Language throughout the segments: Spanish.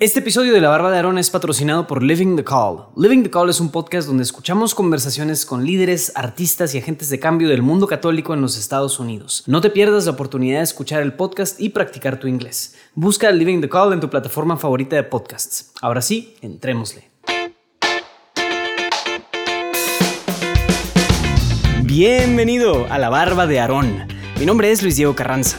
Este episodio de La Barba de Aarón es patrocinado por Living the Call. Living the Call es un podcast donde escuchamos conversaciones con líderes, artistas y agentes de cambio del mundo católico en los Estados Unidos. No te pierdas la oportunidad de escuchar el podcast y practicar tu inglés. Busca Living the Call en tu plataforma favorita de podcasts. Ahora sí, entrémosle. Bienvenido a La Barba de Aarón. Mi nombre es Luis Diego Carranza.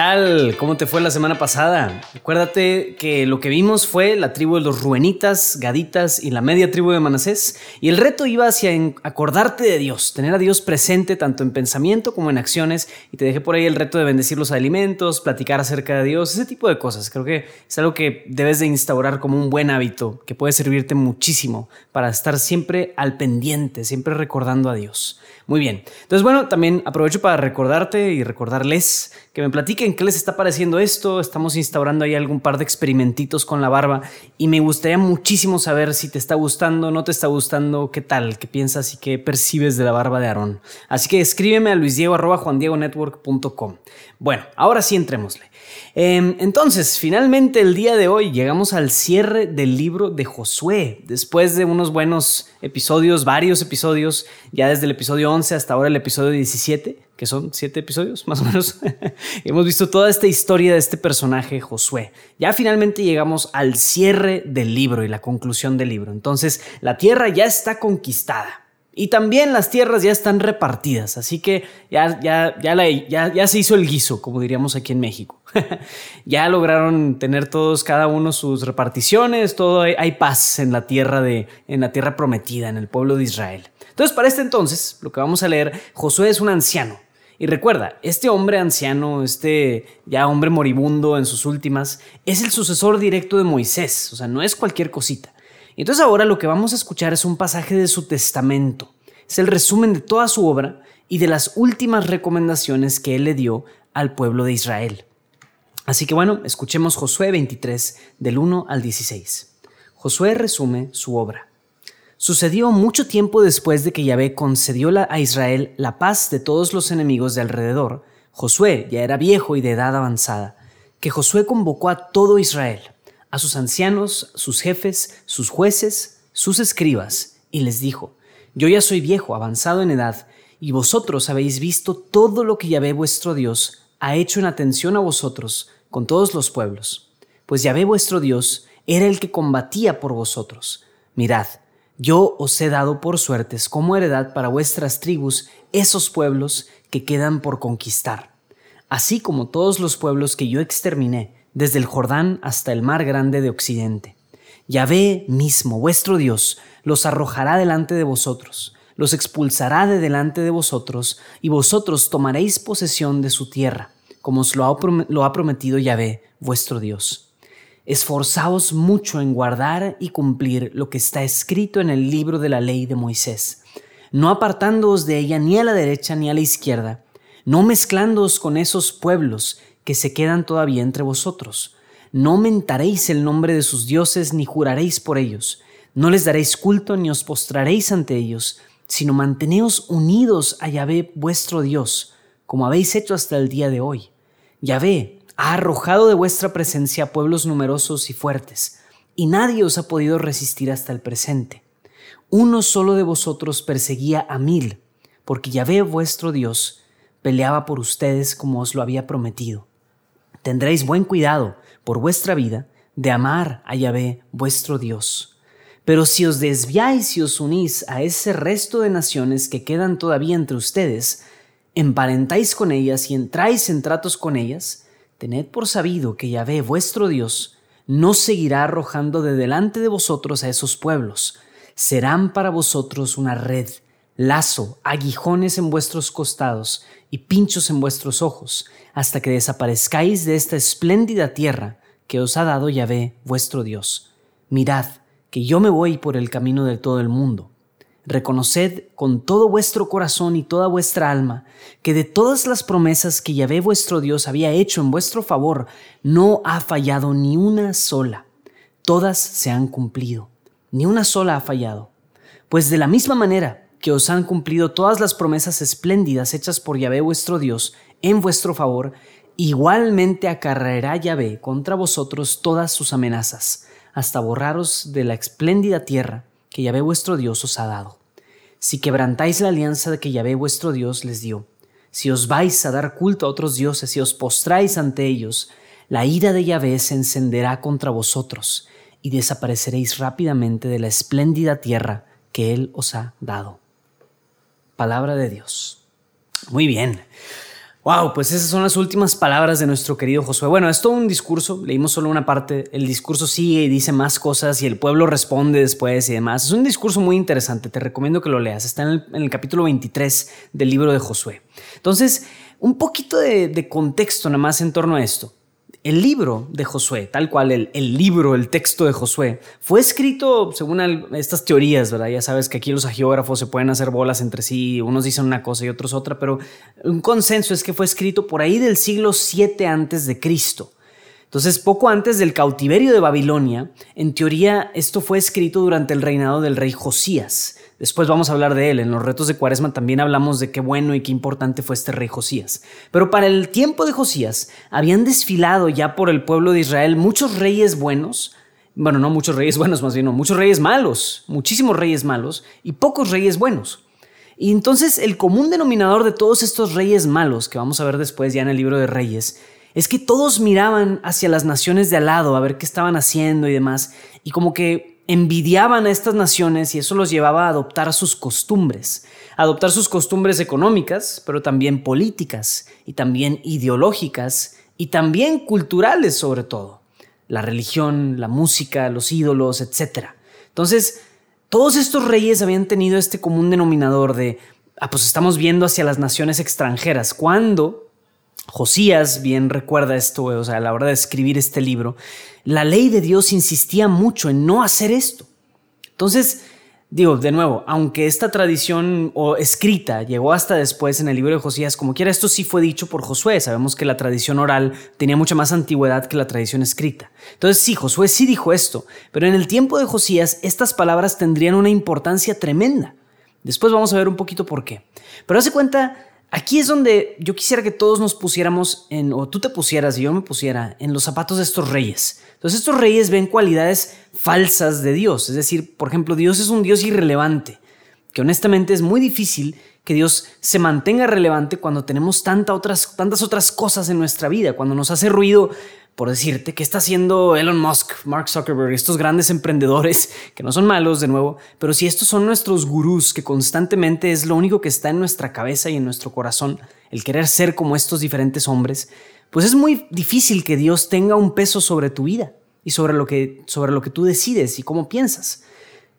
¿Qué tal? ¿Cómo te fue la semana pasada? Acuérdate que lo que vimos fue la tribu de los Ruenitas, Gaditas y la media tribu de Manasés. Y el reto iba hacia acordarte de Dios, tener a Dios presente tanto en pensamiento como en acciones. Y te dejé por ahí el reto de bendecir los alimentos, platicar acerca de Dios, ese tipo de cosas. Creo que es algo que debes de instaurar como un buen hábito, que puede servirte muchísimo para estar siempre al pendiente, siempre recordando a Dios. Muy bien. Entonces, bueno, también aprovecho para recordarte y recordarles que me platiquen qué les está pareciendo esto. Estamos instaurando ahí algún par de experimentitos con la barba y me gustaría muchísimo saber si te está gustando, no te está gustando, qué tal, qué piensas y qué percibes de la barba de Aarón. Así que escríbeme a luisdiego.juandiegonetwork.com. Bueno, ahora sí entrémosle. Em, entonces, finalmente el día de hoy llegamos al cierre del libro de Josué. Después de unos buenos episodios, varios episodios, ya desde el episodio 11 hasta ahora el episodio 17, que son siete episodios más o menos, hemos visto toda esta historia de este personaje Josué. Ya finalmente llegamos al cierre del libro y la conclusión del libro. Entonces, la tierra ya está conquistada. Y también las tierras ya están repartidas, así que ya, ya, ya, se hizo el guiso, como diríamos aquí en México. ya lograron tener todos, cada uno sus reparticiones, todo hay, hay, paz en la tierra de, en la tierra prometida, en el pueblo de Israel. Entonces, para este entonces, lo que vamos a leer, Josué es un anciano. Y recuerda, este hombre anciano, este ya hombre moribundo en sus últimas, es el sucesor directo de Moisés, o sea, no es cualquier cosita. Entonces ahora lo que vamos a escuchar es un pasaje de su testamento. Es el resumen de toda su obra y de las últimas recomendaciones que él le dio al pueblo de Israel. Así que bueno, escuchemos Josué 23 del 1 al 16. Josué resume su obra. Sucedió mucho tiempo después de que Yahvé concedió a Israel la paz de todos los enemigos de alrededor. Josué ya era viejo y de edad avanzada, que Josué convocó a todo Israel a sus ancianos, sus jefes, sus jueces, sus escribas, y les dijo, Yo ya soy viejo, avanzado en edad, y vosotros habéis visto todo lo que Yahvé vuestro Dios ha hecho en atención a vosotros con todos los pueblos. Pues Yahvé vuestro Dios era el que combatía por vosotros. Mirad, yo os he dado por suertes como heredad para vuestras tribus esos pueblos que quedan por conquistar, así como todos los pueblos que yo exterminé, desde el Jordán hasta el mar grande de Occidente. Yahvé mismo, vuestro Dios, los arrojará delante de vosotros, los expulsará de delante de vosotros, y vosotros tomaréis posesión de su tierra, como os lo ha, prometido Yahvé, vuestro Dios. Esforzaos mucho en guardar y cumplir lo que está escrito en el libro de la ley de Moisés, no apartándoos de ella ni a la derecha ni a la izquierda, no mezclándoos con esos pueblos que se quedan todavía entre vosotros. No mentaréis el nombre de sus dioses ni juraréis por ellos. No les daréis culto ni os postraréis ante ellos, sino manteneos unidos a Yahvé vuestro Dios, como habéis hecho hasta el día de hoy. Yahvé ha arrojado de vuestra presencia pueblos numerosos y fuertes, y nadie os ha podido resistir hasta el presente. Uno solo de vosotros perseguía a mil, porque Yahvé vuestro Dios peleaba por ustedes como os lo había prometido. Tendréis buen cuidado por vuestra vida de amar a Yahvé vuestro Dios. Pero si os desviáis y os unís a ese resto de naciones que quedan todavía entre ustedes, emparentáis con ellas y entráis en tratos con ellas, tened por sabido que Yahvé vuestro Dios no seguirá arrojando de delante de vosotros a esos pueblos. Serán para vosotros una red, lazo, aguijones en vuestros costados y pinchos en vuestros ojos, hasta que desaparezcáis de esta espléndida tierra que os ha dado Yahvé vuestro Dios. Mirad, que yo me voy por el camino de todo el mundo. reconoced con todo vuestro corazón y toda vuestra alma que de todas las promesas que Yahvé vuestro Dios había hecho en vuestro favor, no ha fallado ni una sola. Todas se han cumplido, ni una sola ha fallado. Pues de la misma manera que os han cumplido todas las promesas espléndidas hechas por Yahvé vuestro Dios en vuestro favor, igualmente acarreará Yahvé contra vosotros todas sus amenazas, hasta borraros de la espléndida tierra que Yahvé vuestro Dios os ha dado. Si quebrantáis la alianza que Yahvé vuestro Dios les dio, si os vais a dar culto a otros dioses y os postráis ante ellos, la ira de Yahvé se encenderá contra vosotros y desapareceréis rápidamente de la espléndida tierra que Él os ha dado. Palabra de Dios. Muy bien. Wow, pues esas son las últimas palabras de nuestro querido Josué. Bueno, es todo un discurso, leímos solo una parte, el discurso sigue y dice más cosas y el pueblo responde después y demás. Es un discurso muy interesante, te recomiendo que lo leas, está en el, capítulo 23 del libro de Josué. Entonces, un poquito de, de contexto nada más en torno a esto. El libro de Josué, tal cual el, el, libro, el texto de Josué, fue escrito según estas teorías, ¿verdad? Ya sabes que aquí los agiógrafos se pueden hacer bolas entre sí, unos dicen una cosa y otros otra, pero un consenso es que fue escrito por ahí del siglo 7 antes de Cristo. Entonces, poco antes del cautiverio de Babilonia, en teoría esto fue escrito durante el reinado del rey Josías. Después vamos a hablar de él. En los retos de Cuaresma también hablamos de qué bueno y qué importante fue este rey Josías. Pero para el tiempo de Josías habían desfilado ya por el pueblo de Israel muchos reyes buenos, bueno, no muchos reyes buenos, más bien no, muchos reyes malos, muchísimos reyes malos y pocos reyes buenos. Y entonces el común denominador de todos estos reyes malos, que vamos a ver después ya en el libro de Reyes, es que todos miraban hacia las naciones de al lado a ver qué estaban haciendo y demás, y como que envidiaban a estas naciones y eso los llevaba a adoptar sus costumbres, adoptar sus costumbres económicas, pero también políticas y también ideológicas y también culturales sobre todo, la religión, la música, los ídolos, etc. Entonces, todos estos reyes habían tenido este común denominador de, ah, pues estamos viendo hacia las naciones extranjeras, cuando Josías bien recuerda esto, o sea, a la hora de escribir este libro, la ley de Dios insistía mucho en no hacer esto. Entonces, digo, de nuevo, aunque esta tradición o escrita llegó hasta después en el libro de Josías, como quiera, esto sí fue dicho por Josué. Sabemos que la tradición oral tenía mucha más antigüedad que la tradición escrita. Entonces, sí, Josué sí dijo esto, pero en el tiempo de Josías estas palabras tendrían una importancia tremenda. Después vamos a ver un poquito por qué. Pero hace cuenta Aquí es donde yo quisiera que todos nos pusiéramos en, o tú te pusieras y yo me pusiera en los zapatos de estos reyes. Entonces estos reyes ven cualidades falsas de Dios. Es decir, por ejemplo, Dios es un Dios irrelevante, que honestamente es muy difícil que Dios se mantenga relevante cuando tenemos tantas otras cosas en nuestra vida, cuando nos hace ruido por decirte, ¿qué está haciendo Elon Musk, Mark Zuckerberg, estos grandes emprendedores que no son malos de nuevo, pero si estos son nuestros gurús que constantemente es lo único que está en nuestra cabeza y en nuestro corazón, el querer ser como estos diferentes hombres, pues es muy difícil que Dios tenga un peso sobre tu vida y sobre lo que, sobre lo que tú decides y cómo piensas.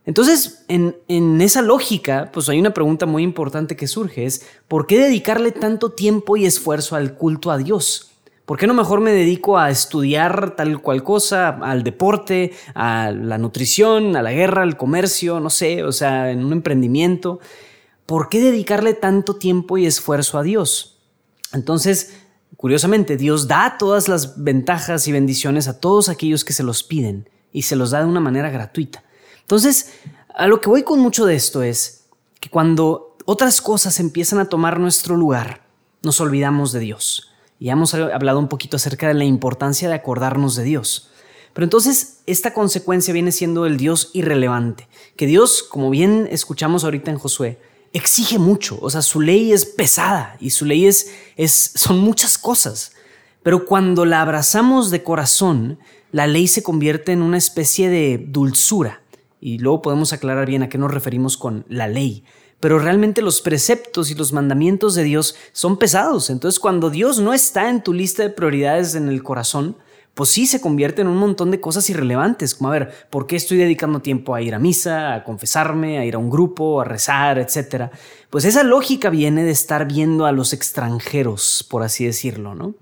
Entonces, en, en, esa lógica, pues hay una pregunta muy importante que surge, es ¿por qué dedicarle tanto tiempo y esfuerzo al culto a Dios? ¿Por qué no mejor me dedico a estudiar tal cual cosa, al deporte, a la nutrición, a la guerra, al comercio, no sé, o sea, en un emprendimiento? ¿Por qué dedicarle tanto tiempo y esfuerzo a Dios? Entonces, curiosamente, Dios da todas las ventajas y bendiciones a todos aquellos que se los piden y se los da de una manera gratuita. Entonces, a lo que voy con mucho de esto es que cuando otras cosas empiezan a tomar nuestro lugar, nos olvidamos de Dios. Y hemos hablado un poquito acerca de la importancia de acordarnos de Dios. Pero entonces esta consecuencia viene siendo el Dios irrelevante, que Dios, como bien escuchamos ahorita en Josué, exige mucho, o sea, su ley es pesada y su ley es, es son muchas cosas. Pero cuando la abrazamos de corazón, la ley se convierte en una especie de dulzura. Y luego podemos aclarar bien a qué nos referimos con la ley pero realmente los preceptos y los mandamientos de Dios son pesados. Entonces cuando Dios no está en tu lista de prioridades en el corazón, pues sí se convierte en un montón de cosas irrelevantes, como a ver, ¿por qué estoy dedicando tiempo a ir a misa, a confesarme, a ir a un grupo, a rezar, etcétera? Pues esa lógica viene de estar viendo a los extranjeros, por así decirlo, ¿no?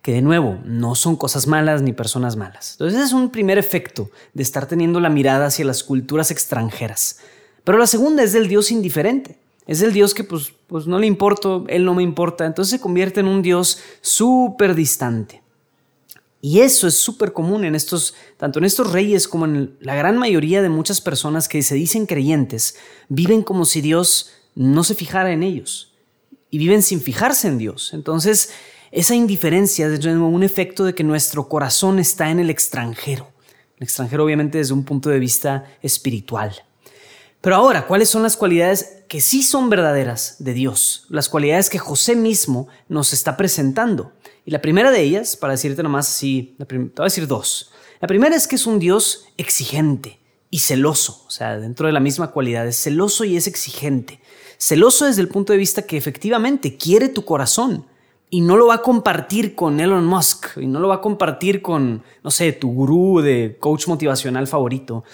Que de nuevo, no son cosas malas ni personas malas. Entonces ese es un primer efecto de estar teniendo la mirada hacia las culturas extranjeras Pero la segunda es del Dios indiferente. Es el Dios que pues, pues no le importa, Él no me importa. Entonces se convierte en un Dios súper distante. Y eso es súper común en estos, tanto en estos reyes como en la gran mayoría de muchas personas que se dicen creyentes, viven como si Dios no se fijara en ellos y viven sin fijarse en Dios. Entonces, esa indiferencia es un efecto de que nuestro corazón está en el extranjero. El extranjero obviamente desde un punto de vista espiritual. Pero ahora, ¿cuáles son las cualidades que sí son verdaderas de Dios? Las cualidades que José mismo nos está presentando. Y la primera de ellas, para decirte nomás así, te voy a decir dos. La primera es que es un Dios exigente y celoso, o sea, dentro de la misma cualidad, es celoso y es exigente. Celoso desde el punto de vista que efectivamente quiere tu corazón y no lo va a compartir con Elon Musk y no lo va a compartir con, no sé, tu gurú de coach motivacional favorito.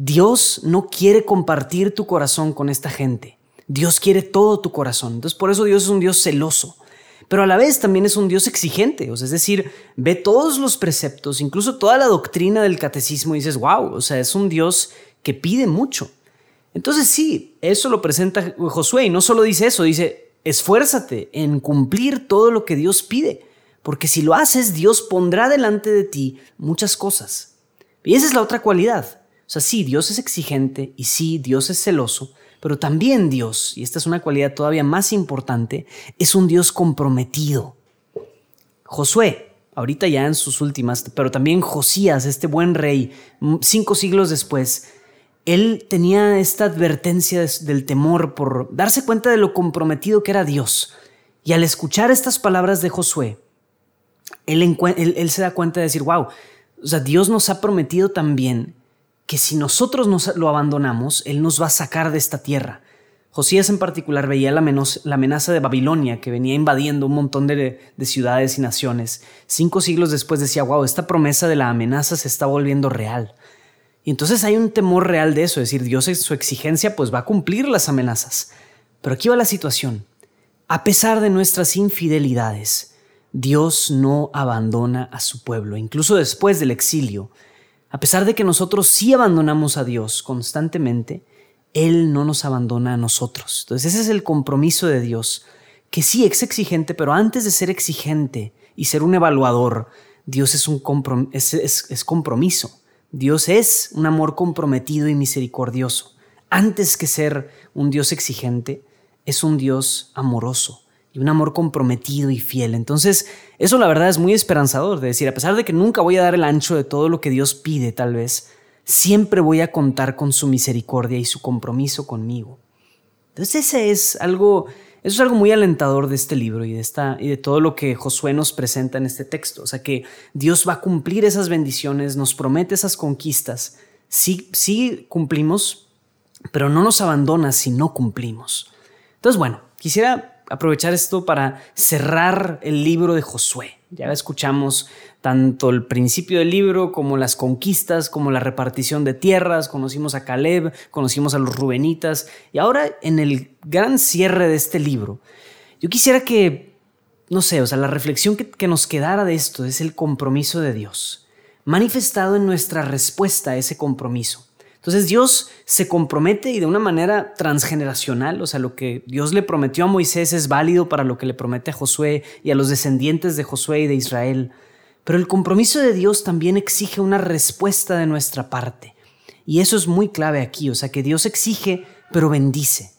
Dios no quiere compartir tu corazón con esta gente. Dios quiere todo tu corazón. Entonces por eso Dios es un Dios celoso. Pero a la vez también es un Dios exigente. O sea, es decir, ve todos los preceptos, incluso toda la doctrina del catecismo y dices, wow, o sea, es un Dios que pide mucho. Entonces sí, eso lo presenta Josué y no solo dice eso, dice, esfuérzate en cumplir todo lo que Dios pide, porque si lo haces, Dios pondrá delante de ti muchas cosas. Y esa es la otra cualidad. O sea, sí, Dios es exigente y sí, Dios es celoso, pero también Dios, y esta es una cualidad todavía más importante, es un Dios comprometido. Josué, ahorita ya en sus últimas, pero también Josías, este buen rey, cinco siglos después, él tenía esta advertencia del temor por darse cuenta de lo comprometido que era Dios. Y al escuchar estas palabras de Josué, él, él se da cuenta de decir, wow, o sea, Dios nos ha prometido también que si nosotros nos lo abandonamos, Él nos va a sacar de esta tierra. Josías en particular veía la, amenaza de Babilonia que venía invadiendo un montón de, de, ciudades y naciones. Cinco siglos después decía, wow, esta promesa de la amenaza se está volviendo real. Y entonces hay un temor real de eso, es decir, Dios en su exigencia pues va a cumplir las amenazas. Pero aquí va la situación. A pesar de nuestras infidelidades, Dios no abandona a su pueblo, incluso después del exilio. A pesar de que nosotros sí abandonamos a Dios constantemente, Él no nos abandona a nosotros. Entonces ese es el compromiso de Dios, que sí es exigente, pero antes de ser exigente y ser un evaluador, Dios es, un es, compromiso. Dios es un amor comprometido y misericordioso. Antes que ser un Dios exigente, es un Dios amoroso y un amor comprometido y fiel. Entonces, eso la verdad es muy esperanzador, de decir, a pesar de que nunca voy a dar el ancho de todo lo que Dios pide, tal vez, siempre voy a contar con su misericordia y su compromiso conmigo. Entonces, ese es algo, eso es algo muy alentador de este libro y de, esta, y de todo lo que Josué nos presenta en este texto. O sea, que Dios va a cumplir esas bendiciones, nos promete esas conquistas. Sí, sí cumplimos, pero no nos abandona si no cumplimos. Entonces, bueno, quisiera aprovechar esto para cerrar el libro de Josué. Ya escuchamos tanto el principio del libro como las conquistas, como la repartición de tierras, conocimos a Caleb, conocimos a los Rubenitas y ahora en el gran cierre de este libro, yo quisiera que, no sé, o sea, la reflexión que, que nos quedara de esto es el compromiso de Dios, manifestado en nuestra respuesta a ese compromiso. Entonces Dios se compromete y de una manera transgeneracional, o sea, lo que Dios le prometió a Moisés es válido para lo que le promete a Josué y a los descendientes de Josué y de Israel. Pero el compromiso de Dios también exige una respuesta de nuestra parte. Y eso es muy clave aquí, o sea, que Dios exige, pero bendice.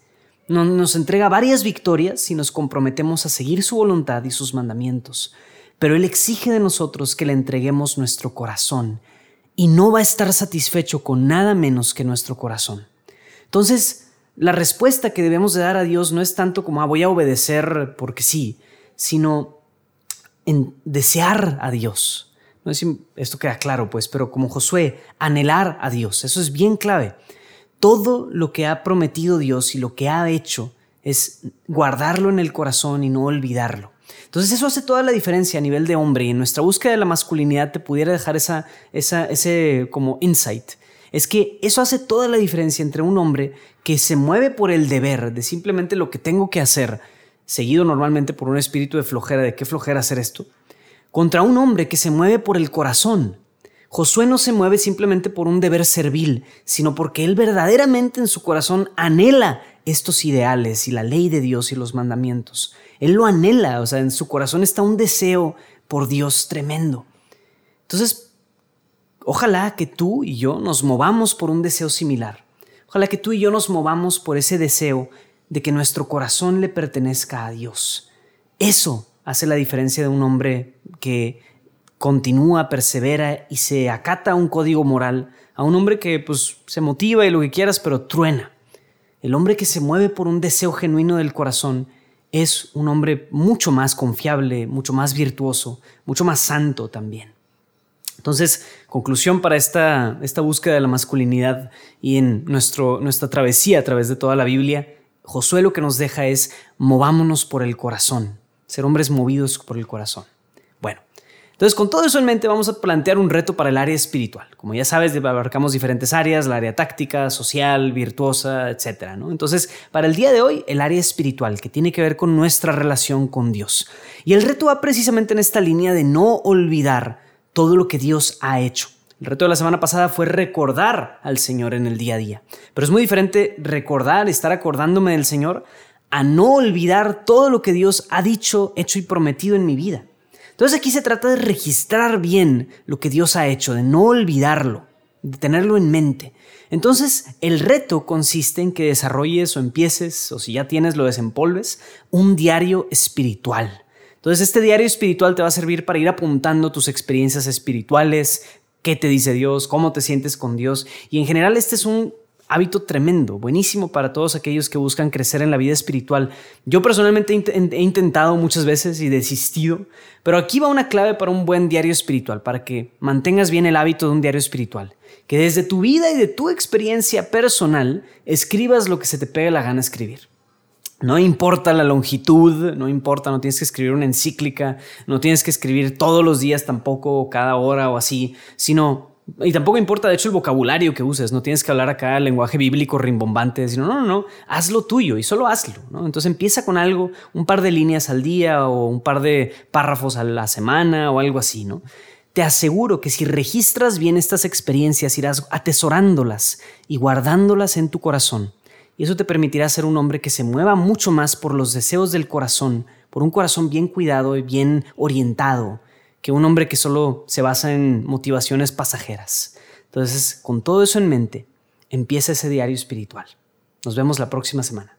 Nos entrega varias victorias si nos comprometemos a seguir su voluntad y sus mandamientos. Pero Él exige de nosotros que le entreguemos nuestro corazón y no va a estar satisfecho con nada menos que nuestro corazón. Entonces, la respuesta que debemos de dar a Dios no es tanto como ah, voy a obedecer porque sí, sino en desear a Dios. Esto queda claro, pues, pero como Josué, anhelar a Dios, eso es bien clave. Todo lo que ha prometido Dios y lo que ha hecho es guardarlo en el corazón y no olvidarlo. Entonces eso hace toda la diferencia a nivel de hombre y en nuestra búsqueda de la masculinidad te pudiera dejar esa, esa, ese como insight. Es que eso hace toda la diferencia entre un hombre que se mueve por el deber de simplemente lo que tengo que hacer, seguido normalmente por un espíritu de flojera, de qué flojera hacer esto, contra un hombre que se mueve por el corazón, Josué no se mueve simplemente por un deber servil, sino porque él verdaderamente en su corazón anhela estos ideales y la ley de Dios y los mandamientos. Él lo anhela, o sea, en su corazón está un deseo por Dios tremendo. Entonces, ojalá que tú y yo nos movamos por un deseo similar. Ojalá que tú y yo nos movamos por ese deseo de que nuestro corazón le pertenezca a Dios. Eso hace la diferencia de un hombre que continúa, persevera y se acata a un código moral, a un hombre que pues se motiva y lo que quieras, pero truena. El hombre que se mueve por un deseo genuino del corazón es un hombre mucho más confiable, mucho más virtuoso, mucho más santo también. Entonces, conclusión para esta, esta búsqueda de la masculinidad y en nuestro, nuestra travesía a través de toda la Biblia, Josué lo que nos deja es movámonos por el corazón, ser hombres movidos por el corazón. Entonces, con todo eso en mente, vamos a plantear un reto para el área espiritual. Como ya sabes, abarcamos diferentes áreas, la área táctica, social, virtuosa, etc. Entonces, para el día de hoy, el área espiritual, que tiene que ver con nuestra relación con Dios. Y el reto va precisamente en esta línea de no olvidar todo lo que Dios ha hecho. El reto de la semana pasada fue recordar al Señor en el día a día. Pero es muy diferente recordar, estar acordándome del Señor, a no olvidar todo lo que Dios ha dicho, hecho y prometido en mi vida. Entonces aquí se trata de registrar bien lo que Dios ha hecho, de no olvidarlo, de tenerlo en mente. Entonces el reto consiste en que desarrolles o empieces, o si ya tienes, lo desempolves, un diario espiritual. Entonces este diario espiritual te va a servir para ir apuntando tus experiencias espirituales, qué te dice Dios, cómo te sientes con Dios. Y en general este es un hábito tremendo, buenísimo para todos aquellos que buscan crecer en la vida espiritual. Yo personalmente he intentado muchas veces y desistido, pero aquí va una clave para un buen diario espiritual, para que mantengas bien el hábito de un diario espiritual. Que desde tu vida y de tu experiencia personal escribas lo que se te pegue la gana escribir. No importa la longitud, no importa, no tienes que escribir una encíclica, no tienes que escribir todos los días tampoco, cada hora o así, sino y tampoco importa, de hecho, el vocabulario que uses. No tienes que hablar acá el lenguaje bíblico rimbombante. Sino, no, no, no, hazlo tuyo y solo hazlo. Entonces empieza con algo, un par de líneas al día o un par de párrafos a la semana o algo así. ¿no? Te aseguro que si registras bien estas experiencias, irás atesorándolas y guardándolas en tu corazón. Y eso te permitirá ser un hombre que se mueva mucho más por los deseos del corazón, por un corazón bien cuidado y bien orientado que un hombre que solo se basa en motivaciones pasajeras. Entonces, con todo eso en mente, empieza ese diario espiritual. Nos vemos la próxima semana.